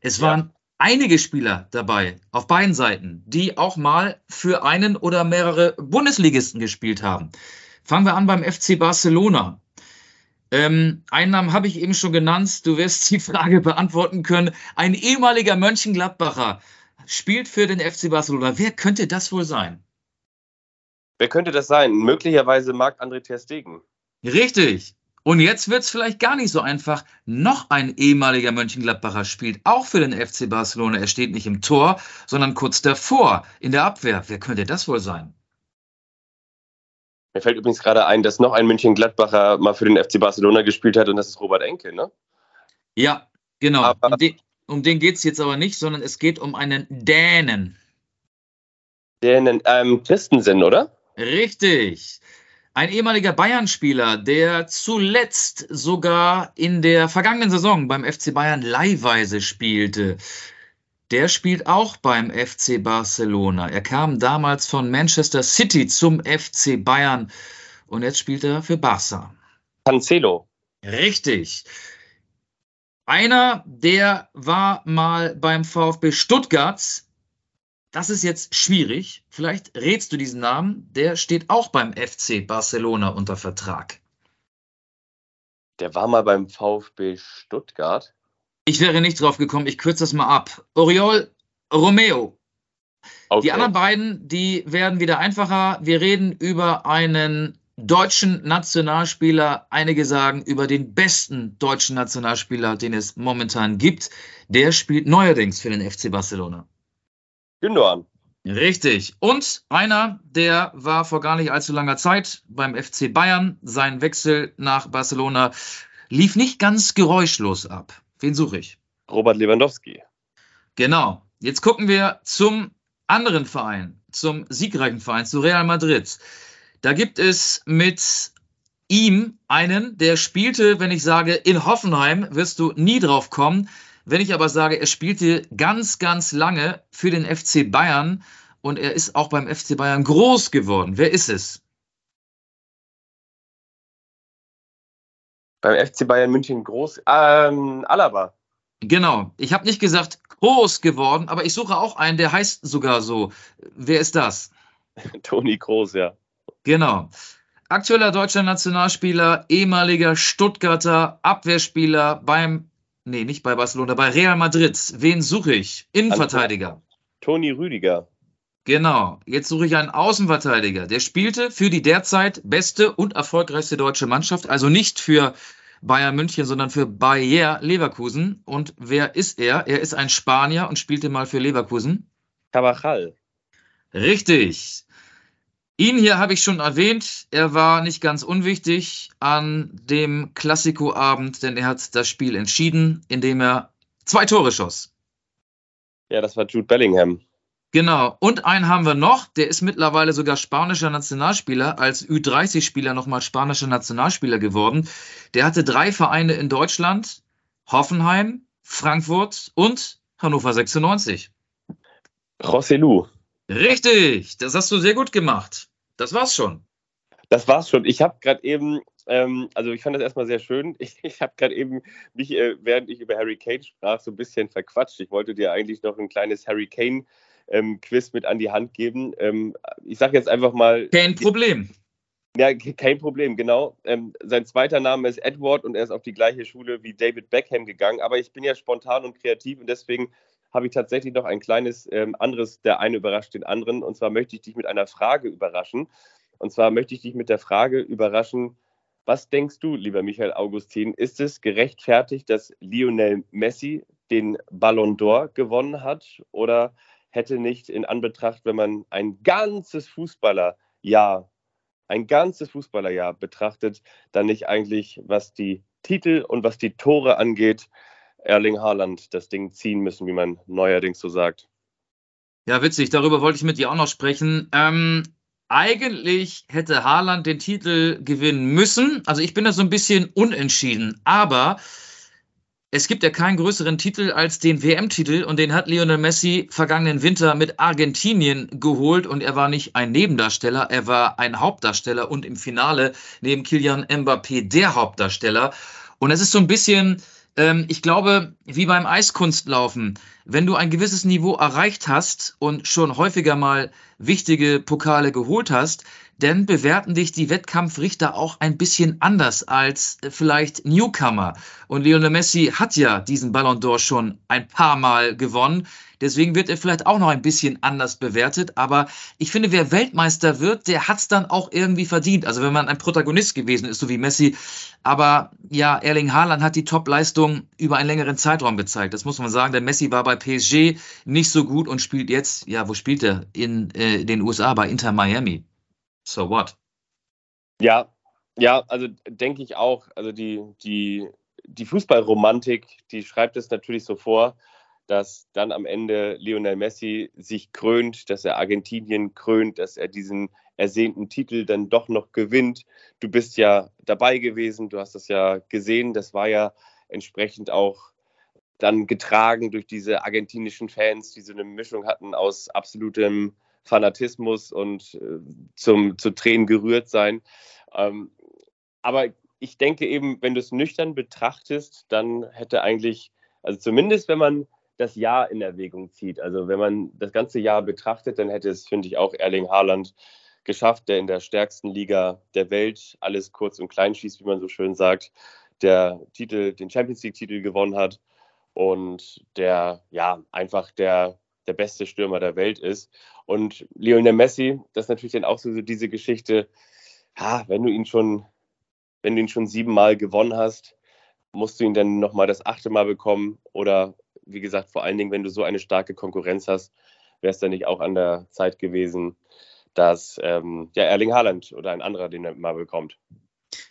Es waren ja. Einige Spieler dabei, auf beiden Seiten, die auch mal für einen oder mehrere Bundesligisten gespielt haben. Fangen wir an beim FC Barcelona. Ähm, einen Namen habe ich eben schon genannt. Du wirst die Frage beantworten können. Ein ehemaliger Mönchengladbacher spielt für den FC Barcelona. Wer könnte das wohl sein? Wer könnte das sein? Möglicherweise Marc-André Ter Stegen. Richtig. Und jetzt wird es vielleicht gar nicht so einfach. Noch ein ehemaliger Mönchengladbacher spielt auch für den FC Barcelona. Er steht nicht im Tor, sondern kurz davor in der Abwehr. Wer könnte das wohl sein? Mir fällt übrigens gerade ein, dass noch ein Mönchengladbacher mal für den FC Barcelona gespielt hat und das ist Robert Enke, ne? Ja, genau. Aber um den, um den geht es jetzt aber nicht, sondern es geht um einen Dänen. Dänen, ähm, Christensen, oder? Richtig. Ein ehemaliger Bayern-Spieler, der zuletzt sogar in der vergangenen Saison beim FC Bayern leihweise spielte. Der spielt auch beim FC Barcelona. Er kam damals von Manchester City zum FC Bayern und jetzt spielt er für Barca. Cancelo. Richtig. Einer, der war mal beim VfB Stuttgart das ist jetzt schwierig. Vielleicht rätst du diesen Namen. Der steht auch beim FC Barcelona unter Vertrag. Der war mal beim VfB Stuttgart. Ich wäre nicht drauf gekommen. Ich kürze das mal ab. Oriol Romeo. Okay. Die anderen beiden, die werden wieder einfacher. Wir reden über einen deutschen Nationalspieler. Einige sagen über den besten deutschen Nationalspieler, den es momentan gibt. Der spielt neuerdings für den FC Barcelona. Gündogan. Richtig. Und einer, der war vor gar nicht allzu langer Zeit beim FC Bayern. Sein Wechsel nach Barcelona lief nicht ganz geräuschlos ab. Wen suche ich? Robert Lewandowski. Genau. Jetzt gucken wir zum anderen Verein, zum siegreichen Verein, zu Real Madrid. Da gibt es mit ihm einen, der spielte, wenn ich sage, in Hoffenheim, wirst du nie drauf kommen. Wenn ich aber sage, er spielte ganz, ganz lange für den FC Bayern und er ist auch beim FC Bayern groß geworden, wer ist es? Beim FC Bayern München groß, ähm, Alaba. Genau. Ich habe nicht gesagt groß geworden, aber ich suche auch einen, der heißt sogar so. Wer ist das? Toni Groß, ja. Genau. Aktueller deutscher Nationalspieler, ehemaliger Stuttgarter Abwehrspieler beim Nee, nicht bei Barcelona, bei Real Madrid. Wen suche ich? Innenverteidiger. Toni Rüdiger. Genau. Jetzt suche ich einen Außenverteidiger. Der spielte für die derzeit beste und erfolgreichste deutsche Mannschaft, also nicht für Bayern München, sondern für Bayer Leverkusen. Und wer ist er? Er ist ein Spanier und spielte mal für Leverkusen. Carvajal. Richtig. Ihn hier habe ich schon erwähnt. Er war nicht ganz unwichtig an dem Klassikoabend, denn er hat das Spiel entschieden, indem er zwei Tore schoss. Ja, das war Jude Bellingham. Genau. Und einen haben wir noch, der ist mittlerweile sogar spanischer Nationalspieler, als Ü30-Spieler nochmal spanischer Nationalspieler geworden. Der hatte drei Vereine in Deutschland, Hoffenheim, Frankfurt und Hannover 96. Rosselu. Richtig, das hast du sehr gut gemacht. Das war's schon. Das war's schon. Ich habe gerade eben, ähm, also ich fand das erstmal sehr schön. Ich, ich habe gerade eben mich, äh, während ich über Harry Kane sprach, so ein bisschen verquatscht. Ich wollte dir eigentlich noch ein kleines Harry Kane ähm, Quiz mit an die Hand geben. Ähm, ich sage jetzt einfach mal. Kein Problem. Ja, kein Problem, genau. Ähm, sein zweiter Name ist Edward und er ist auf die gleiche Schule wie David Beckham gegangen. Aber ich bin ja spontan und kreativ und deswegen habe ich tatsächlich noch ein kleines ähm, anderes, der eine überrascht den anderen. Und zwar möchte ich dich mit einer Frage überraschen. Und zwar möchte ich dich mit der Frage überraschen, was denkst du, lieber Michael Augustin, ist es gerechtfertigt, dass Lionel Messi den Ballon d'Or gewonnen hat? Oder hätte nicht in Anbetracht, wenn man ein ganzes Fußballerjahr, ein ganzes Fußballerjahr betrachtet, dann nicht eigentlich, was die Titel und was die Tore angeht, Erling Haaland das Ding ziehen müssen, wie man neuerdings so sagt. Ja, witzig, darüber wollte ich mit dir auch noch sprechen. Ähm, eigentlich hätte Haaland den Titel gewinnen müssen. Also ich bin da so ein bisschen unentschieden, aber es gibt ja keinen größeren Titel als den WM-Titel und den hat Lionel Messi vergangenen Winter mit Argentinien geholt und er war nicht ein Nebendarsteller, er war ein Hauptdarsteller und im Finale neben Kilian Mbappé der Hauptdarsteller. Und es ist so ein bisschen, ähm, ich glaube, wie beim Eiskunstlaufen, wenn du ein gewisses Niveau erreicht hast und schon häufiger mal wichtige Pokale geholt hast, dann bewerten dich die Wettkampfrichter auch ein bisschen anders als vielleicht Newcomer. Und Lionel Messi hat ja diesen Ballon d'Or schon ein paar Mal gewonnen. Deswegen wird er vielleicht auch noch ein bisschen anders bewertet. Aber ich finde, wer Weltmeister wird, der hat es dann auch irgendwie verdient. Also wenn man ein Protagonist gewesen ist, so wie Messi. Aber ja, Erling Haaland hat die Top-Leistung über einen längeren Zeitraum gezeigt. Das muss man sagen. Der Messi war bei PSG nicht so gut und spielt jetzt, ja, wo spielt er? In äh, den USA, bei Inter Miami. So what? Ja, ja, also denke ich auch. Also die, die, die Fußballromantik, die schreibt es natürlich so vor, dass dann am Ende Lionel Messi sich krönt, dass er Argentinien krönt, dass er diesen ersehnten Titel dann doch noch gewinnt. Du bist ja dabei gewesen, du hast das ja gesehen, das war ja entsprechend auch dann getragen durch diese argentinischen Fans, die so eine Mischung hatten aus absolutem Fanatismus und äh, zum, zu Tränen gerührt sein. Ähm, aber ich denke eben, wenn du es nüchtern betrachtest, dann hätte eigentlich, also zumindest wenn man das Jahr in Erwägung zieht, also wenn man das ganze Jahr betrachtet, dann hätte es, finde ich, auch Erling Haaland geschafft, der in der stärksten Liga der Welt alles kurz und klein schießt, wie man so schön sagt, der Titel, den Champions League-Titel gewonnen hat und der ja einfach der der beste Stürmer der Welt ist. Und Lionel Messi, das ist natürlich dann auch so, so diese Geschichte, ja, wenn du ihn schon, wenn du ihn schon siebenmal gewonnen hast, musst du ihn dann nochmal das achte Mal bekommen oder wie gesagt, vor allen Dingen, wenn du so eine starke Konkurrenz hast, wäre es dann nicht auch an der Zeit gewesen, dass ähm, ja, Erling Haaland oder ein anderer den mal bekommt.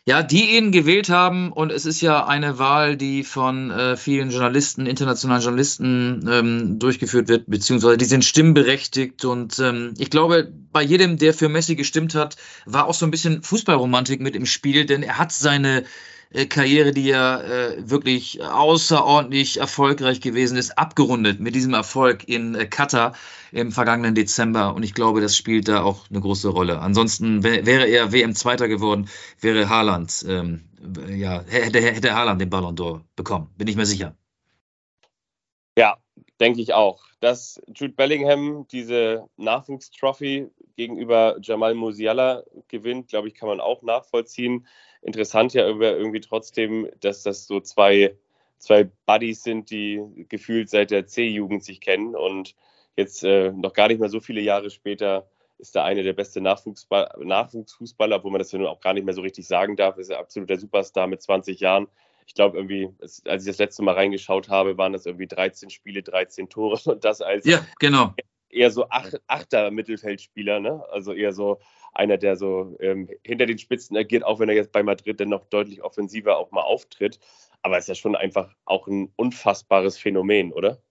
Ja, die ihn gewählt haben und es ist ja eine Wahl, die von äh, vielen Journalisten, internationalen Journalisten ähm, durchgeführt wird, beziehungsweise die sind stimmberechtigt und ähm, ich glaube, bei jedem, der für Messi gestimmt hat, war auch so ein bisschen Fußballromantik mit im Spiel, denn er hat seine äh, Karriere, die ja äh, wirklich außerordentlich erfolgreich gewesen ist, abgerundet mit diesem Erfolg in äh, Katar im vergangenen Dezember. Und ich glaube, das spielt da auch eine große Rolle. Ansonsten wäre er WM-Zweiter geworden, wäre Haaland, ähm, ja, hätte, hätte Haaland den Ballon d'Or bekommen, bin ich mir sicher. Ja, denke ich auch. Dass Jude Bellingham diese Nachwuchstrophy gegenüber Jamal Musiala gewinnt, glaube ich, kann man auch nachvollziehen interessant ja irgendwie trotzdem, dass das so zwei, zwei Buddies sind, die gefühlt seit der C-Jugend sich kennen und jetzt äh, noch gar nicht mehr so viele Jahre später ist der eine der beste Nachwuchsfußballer, wo man das ja nun auch gar nicht mehr so richtig sagen darf, ist er absoluter Superstar mit 20 Jahren. Ich glaube irgendwie, als ich das letzte Mal reingeschaut habe, waren das irgendwie 13 Spiele, 13 Tore und das als ja, genau. Eher so Ach achter Mittelfeldspieler, ne? Also eher so einer, der so ähm, hinter den Spitzen agiert, auch wenn er jetzt bei Madrid dann noch deutlich offensiver auch mal auftritt. Aber es ist ja schon einfach auch ein unfassbares Phänomen, oder?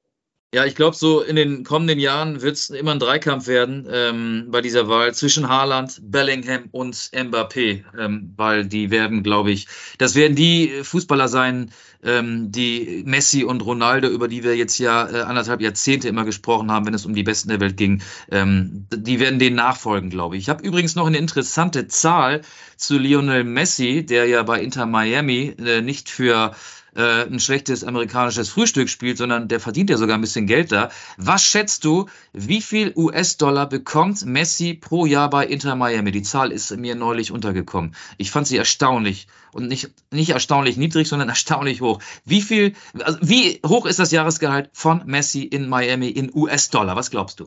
Ja, ich glaube, so in den kommenden Jahren wird es immer ein Dreikampf werden ähm, bei dieser Wahl zwischen Haaland, Bellingham und Mbappé, ähm, weil die werden, glaube ich, das werden die Fußballer sein, ähm, die Messi und Ronaldo, über die wir jetzt ja äh, anderthalb Jahrzehnte immer gesprochen haben, wenn es um die Besten der Welt ging, ähm, die werden denen nachfolgen, glaube ich. Ich habe übrigens noch eine interessante Zahl zu Lionel Messi, der ja bei Inter Miami äh, nicht für äh, ein schlechtes amerikanisches Frühstück spielt, sondern der verdient ja sogar ein bisschen Geld da. Was schätzt du, wie viel US-Dollar bekommt Messi pro Jahr bei Inter Miami? Die Zahl ist mir neulich untergekommen. Ich fand sie erstaunlich und nicht, nicht erstaunlich niedrig, sondern erstaunlich hoch. Wie viel, also wie hoch ist das Jahresgehalt von Messi in Miami in US-Dollar? Was glaubst du?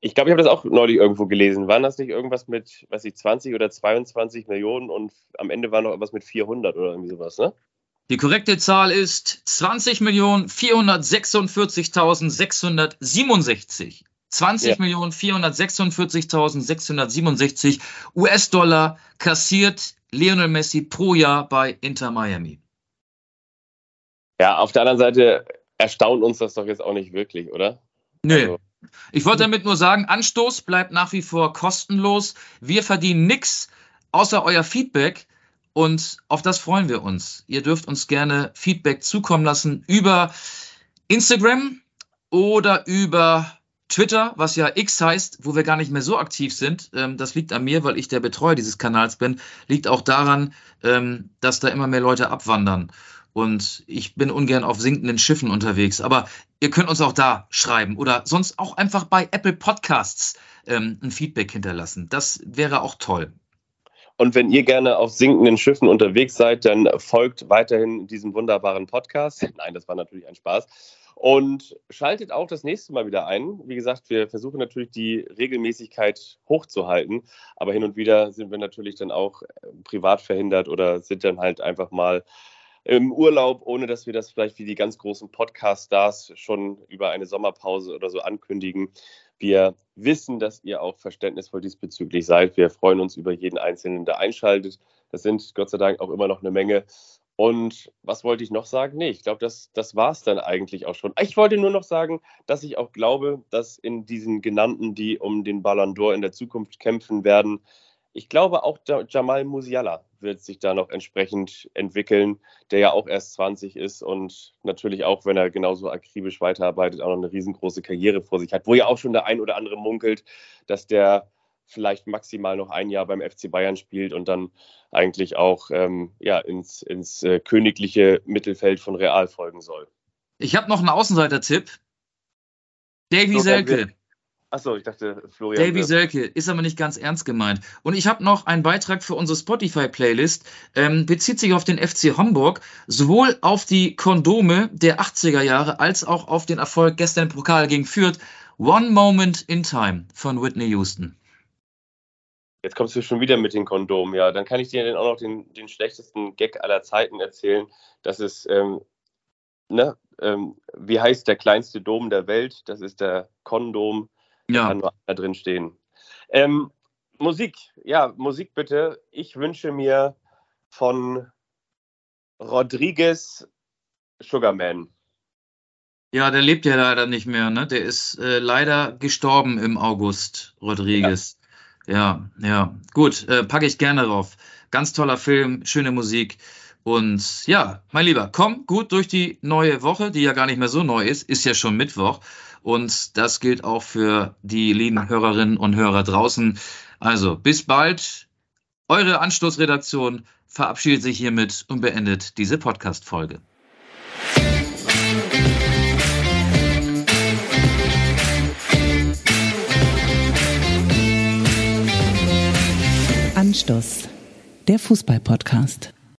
Ich glaube, ich habe das auch neulich irgendwo gelesen. Waren das nicht irgendwas mit, weiß ich, 20 oder 22 Millionen und am Ende war noch irgendwas mit 400 oder irgendwie sowas, ne? Die korrekte Zahl ist 20.446.667. 20.446.667 US-Dollar kassiert Lionel Messi pro Jahr bei Inter Miami. Ja, auf der anderen Seite erstaunt uns das doch jetzt auch nicht wirklich, oder? Nö. Also, ich wollte damit nur sagen, Anstoß bleibt nach wie vor kostenlos. Wir verdienen nichts außer euer Feedback. Und auf das freuen wir uns. Ihr dürft uns gerne Feedback zukommen lassen über Instagram oder über Twitter, was ja X heißt, wo wir gar nicht mehr so aktiv sind. Ähm, das liegt an mir, weil ich der Betreuer dieses Kanals bin. Liegt auch daran, ähm, dass da immer mehr Leute abwandern. Und ich bin ungern auf sinkenden Schiffen unterwegs. Aber ihr könnt uns auch da schreiben oder sonst auch einfach bei Apple Podcasts ähm, ein Feedback hinterlassen. Das wäre auch toll. Und wenn ihr gerne auf sinkenden Schiffen unterwegs seid, dann folgt weiterhin diesem wunderbaren Podcast. Nein, das war natürlich ein Spaß. Und schaltet auch das nächste Mal wieder ein. Wie gesagt, wir versuchen natürlich die Regelmäßigkeit hochzuhalten, aber hin und wieder sind wir natürlich dann auch äh, privat verhindert oder sind dann halt einfach mal im Urlaub, ohne dass wir das vielleicht wie die ganz großen Podcast-Stars schon über eine Sommerpause oder so ankündigen. Wir wissen, dass ihr auch verständnisvoll diesbezüglich seid. Wir freuen uns über jeden Einzelnen, der einschaltet. Das sind Gott sei Dank auch immer noch eine Menge. Und was wollte ich noch sagen? Nee, ich glaube, das, das war es dann eigentlich auch schon. Ich wollte nur noch sagen, dass ich auch glaube, dass in diesen genannten, die um den Ballon d'Or in der Zukunft kämpfen werden, ich glaube auch Jamal Musiala wird sich da noch entsprechend entwickeln, der ja auch erst 20 ist und natürlich auch, wenn er genauso akribisch weiterarbeitet, auch noch eine riesengroße Karriere vor sich hat, wo ja auch schon der ein oder andere munkelt, dass der vielleicht maximal noch ein Jahr beim FC Bayern spielt und dann eigentlich auch ähm, ja, ins, ins äh, königliche Mittelfeld von Real folgen soll. Ich habe noch einen Außenseiter-Tipp. Davy Selke. Achso, ich dachte Florian. Davy Selke, ist aber nicht ganz ernst gemeint. Und ich habe noch einen Beitrag für unsere Spotify-Playlist, ähm, bezieht sich auf den FC Homburg, sowohl auf die Kondome der 80er Jahre als auch auf den Erfolg gestern im Pokal gegen Fürth. One Moment in Time von Whitney Houston. Jetzt kommst du schon wieder mit den Kondomen, ja. Dann kann ich dir dann auch noch den, den schlechtesten Gag aller Zeiten erzählen. Das ist, ähm, ne, ähm, wie heißt der kleinste Dom der Welt? Das ist der Kondom ja. Da kann nur einer drin stehen. Ähm, Musik, ja, Musik bitte. Ich wünsche mir von Rodriguez Sugarman. Ja, der lebt ja leider nicht mehr, ne? Der ist äh, leider gestorben im August, Rodriguez. Ja, ja. ja. Gut, äh, packe ich gerne drauf. Ganz toller Film, schöne Musik. Und ja, mein Lieber, komm gut durch die neue Woche, die ja gar nicht mehr so neu ist, ist ja schon Mittwoch. Und das gilt auch für die lieben Hörerinnen und Hörer draußen. Also bis bald. Eure Anstoßredaktion verabschiedet sich hiermit und beendet diese Podcast-Folge. Anstoß, der Fußball-Podcast.